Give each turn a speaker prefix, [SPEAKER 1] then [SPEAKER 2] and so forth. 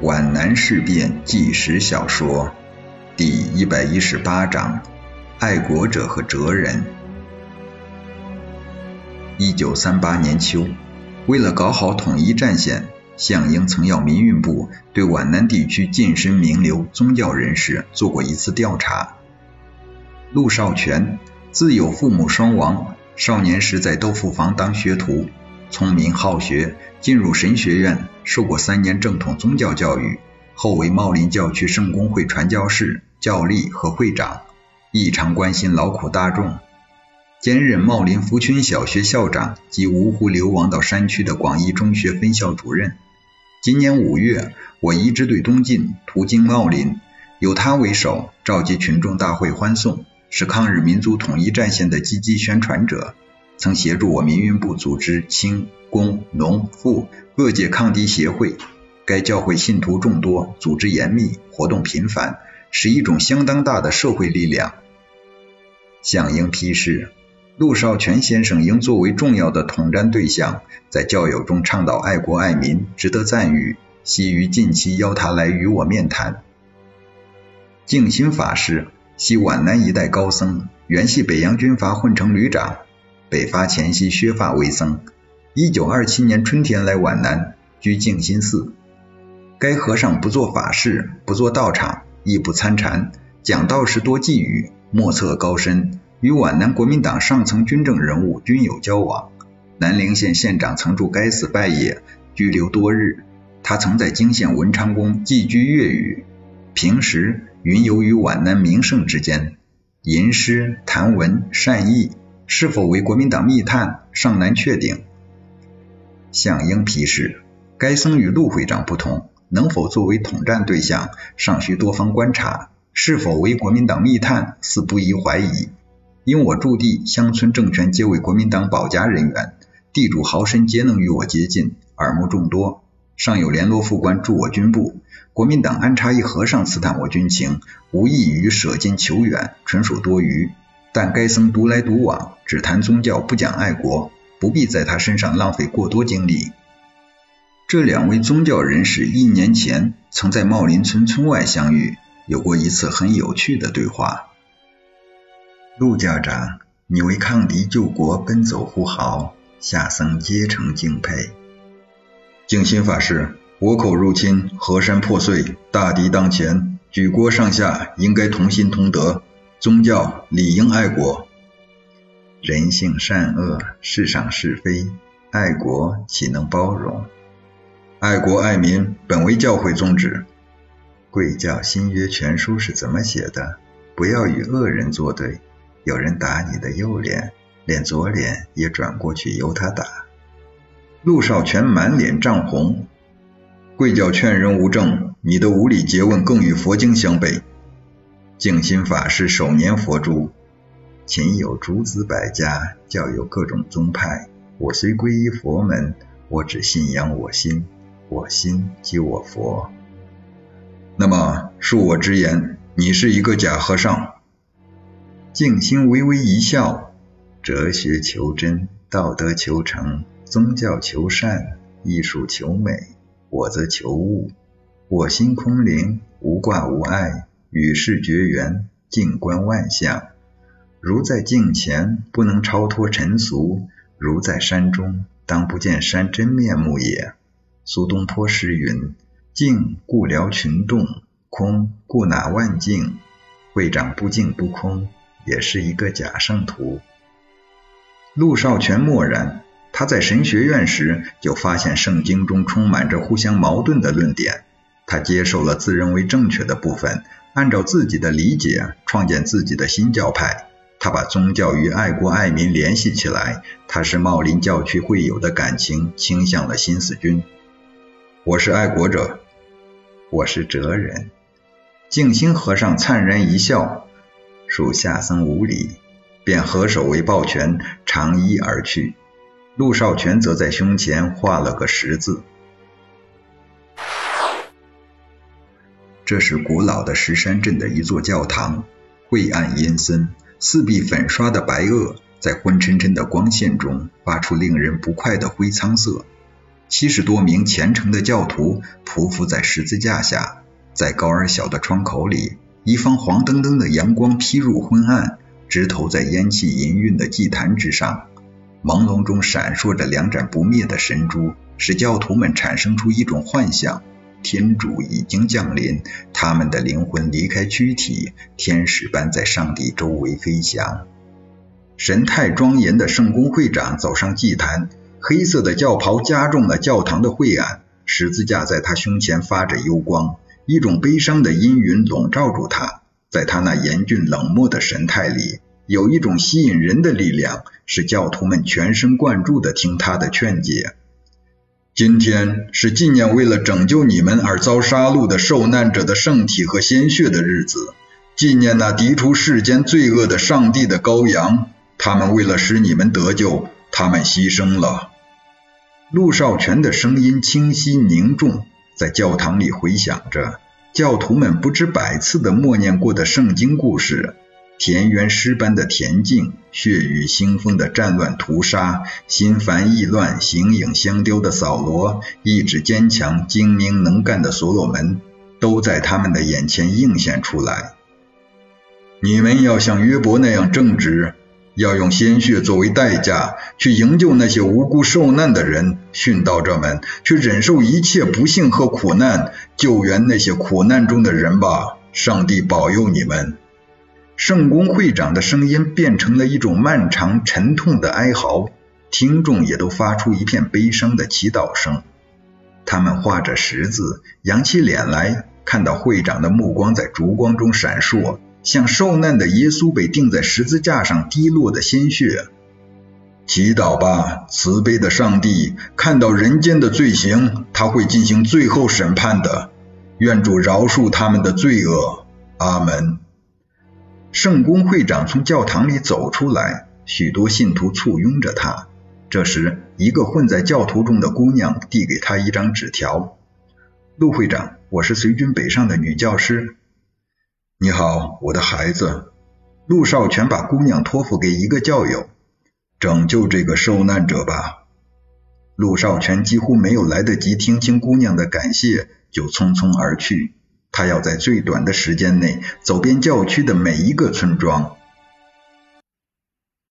[SPEAKER 1] 皖南事变纪实小说第一百一十八章：爱国者和哲人。一九三八年秋，为了搞好统一战线，项英曾要民运部对皖南地区近身名流宗教人士做过一次调查。陆少全自有父母双亡，少年时在豆腐坊当学徒。聪明好学，进入神学院，受过三年正统宗教教育，后为茂林教区圣公会传教士、教历和会长，异常关心劳苦大众，兼任茂林福群小学校长及芜湖流亡到山区的广义中学分校主任。今年五月，我一支队东进，途经茂林，由他为首，召集群众大会欢送，是抗日民族统一战线的积极宣传者。曾协助我民运部组织清、工、农、妇各界抗敌协会。该教会信徒众多，组织严密，活动频繁，是一种相当大的社会力量。向英批示，陆少全先生应作为重要的统战对象，在教友中倡导爱国爱民，值得赞誉。希于近期邀他来与我面谈。静心法师系皖南一带高僧，原系北洋军阀混成旅长。北伐前夕，削发为僧。一九二七年春天来皖南，居静心寺。该和尚不做法事，不做道场，亦不参禅，讲道时多寄语，莫测高深。与皖南国民党上层军政人物均有交往。南陵县县长曾驻该寺拜谒，居留多日。他曾在泾县文昌宫寄居粤语，平时云游于皖南名胜之间，吟诗谈文善意。是否为国民党密探尚难确定。向英批示，该僧与陆会长不同，能否作为统战对象，尚需多方观察。是否为国民党密探，似不宜怀疑。因我驻地乡村政权皆为国民党保家人员，地主豪绅皆能与我接近，耳目众多。尚有联络副官驻我军部，国民党安插一和尚刺探我军情，无异于舍近求远，纯属多余。但该僧独来独往，只谈宗教，不讲爱国，不必在他身上浪费过多精力。这两位宗教人士一年前曾在茂林村村外相遇，有过一次很有趣的对话。陆家长，你为抗敌救国奔走呼号，下僧皆诚敬佩。
[SPEAKER 2] 静心法师，倭寇入侵，河山破碎，大敌当前，举国上下应该同心同德。宗教理应爱国，
[SPEAKER 1] 人性善恶，世上是非，爱国岂能包容？
[SPEAKER 2] 爱国爱民本为教会宗旨。
[SPEAKER 1] 贵教新约全书是怎么写的？不要与恶人作对。有人打你的右脸，连左脸也转过去由他打。
[SPEAKER 2] 陆少全满脸涨红。贵教劝人无证，你的无理诘问更与佛经相悖。
[SPEAKER 1] 静心法师首年佛珠，秦有诸子百家，教有各种宗派。我虽皈依佛门，我只信仰我心，我心即我佛。
[SPEAKER 2] 那么恕我直言，你是一个假和尚。
[SPEAKER 1] 静心微微一笑：哲学求真，道德求成，宗教求善，艺术求美，我则求物。我心空灵，无挂无碍。与世绝缘，静观万象。如在镜前，不能超脱尘俗；如在山中，当不见山真面目也。苏东坡诗云：“静故辽群动，空故纳万境。”会长不静不空，也是一个假圣徒。陆少全默然。他在神学院时就发现圣经中充满着互相矛盾的论点，他接受了自认为正确的部分。按照自己的理解创建自己的新教派，他把宗教与爱国爱民联系起来。他是茂林教区会友的感情倾向了新四军。
[SPEAKER 2] 我是爱国者，
[SPEAKER 1] 我是哲人。静心和尚灿然一笑，属下僧无礼，便合手为抱拳，长揖而去。陆少全则在胸前画了个十字。这是古老的石山镇的一座教堂，晦暗阴森，四壁粉刷的白垩在昏沉沉的光线中发出令人不快的灰苍色。七十多名虔诚的教徒匍匐在十字架下，在高而小的窗口里，一方黄澄澄的阳光劈入昏暗，直投在烟气氤氲的祭坛之上。朦胧中闪烁着两盏不灭的神珠，使教徒们产生出一种幻想：天主已经降临，他们的灵魂离开躯体，天使般在上帝周围飞翔。神态庄严的圣公会长走上祭坛。黑色的教袍加重了教堂的晦暗，十字架在他胸前发着幽光，一种悲伤的阴云笼罩住他。在他那严峻冷漠的神态里，有一种吸引人的力量，使教徒们全神贯注地听他的劝解。今天是纪念为了拯救你们而遭杀戮的受难者的圣体和鲜血的日子，纪念那涤除世间罪恶的上帝的羔羊，他们为了使你们得救。他们牺牲了。陆少全的声音清晰凝重，在教堂里回响着。教徒们不知百次的默念过的圣经故事：田园诗般的恬静，血雨腥风的战乱屠杀，心烦意乱、形影相丢的扫罗，意志坚强、精明能干的所罗门，都在他们的眼前映现出来。你们要像约伯那样正直。要用鲜血作为代价，去营救那些无辜受难的人；殉道者们去忍受一切不幸和苦难，救援那些苦难中的人吧！上帝保佑你们！圣公会长的声音变成了一种漫长沉痛的哀嚎，听众也都发出一片悲伤的祈祷声。他们画着十字，扬起脸来，看到会长的目光在烛光中闪烁。像受难的耶稣被钉在十字架上滴落的鲜血，祈祷吧，慈悲的上帝，看到人间的罪行，他会进行最后审判的。愿主饶恕他们的罪恶，阿门。圣公会长从教堂里走出来，许多信徒簇拥着他。这时，一个混在教徒中的姑娘递给他一张纸条：“陆会长，我是随军北上的女教师。”
[SPEAKER 2] 你好，我的孩子。陆少全把姑娘托付给一个教友，拯救这个受难者吧。
[SPEAKER 1] 陆少全几乎没有来得及听清姑娘的感谢，就匆匆而去。他要在最短的时间内走遍教区的每一个村庄，